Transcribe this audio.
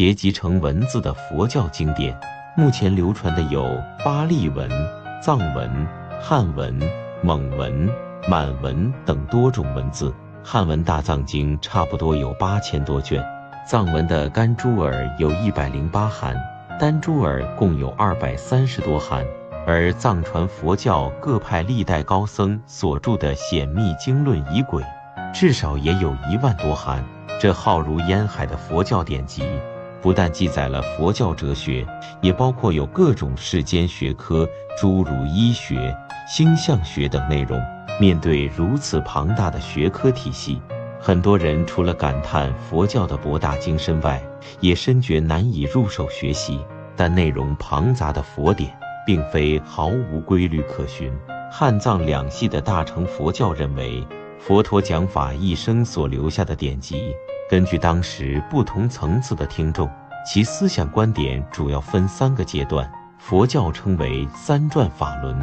结集成文字的佛教经典。目前流传的有巴利文、藏文、汉文、蒙文、满文等多种文字。汉文大藏经差不多有八千多卷，藏文的甘珠尔有一百零八函，丹珠尔共有二百三十多函。而藏传佛教各派历代高僧所著的显密经论仪轨，至少也有一万多函。这浩如烟海的佛教典籍，不但记载了佛教哲学，也包括有各种世间学科，诸如医学、星象学等内容。面对如此庞大的学科体系，很多人除了感叹佛教的博大精深外，也深觉难以入手学习。但内容庞杂的佛典。并非毫无规律可循。汉藏两系的大乘佛教认为，佛陀讲法一生所留下的典籍，根据当时不同层次的听众，其思想观点主要分三个阶段。佛教称为三转法轮。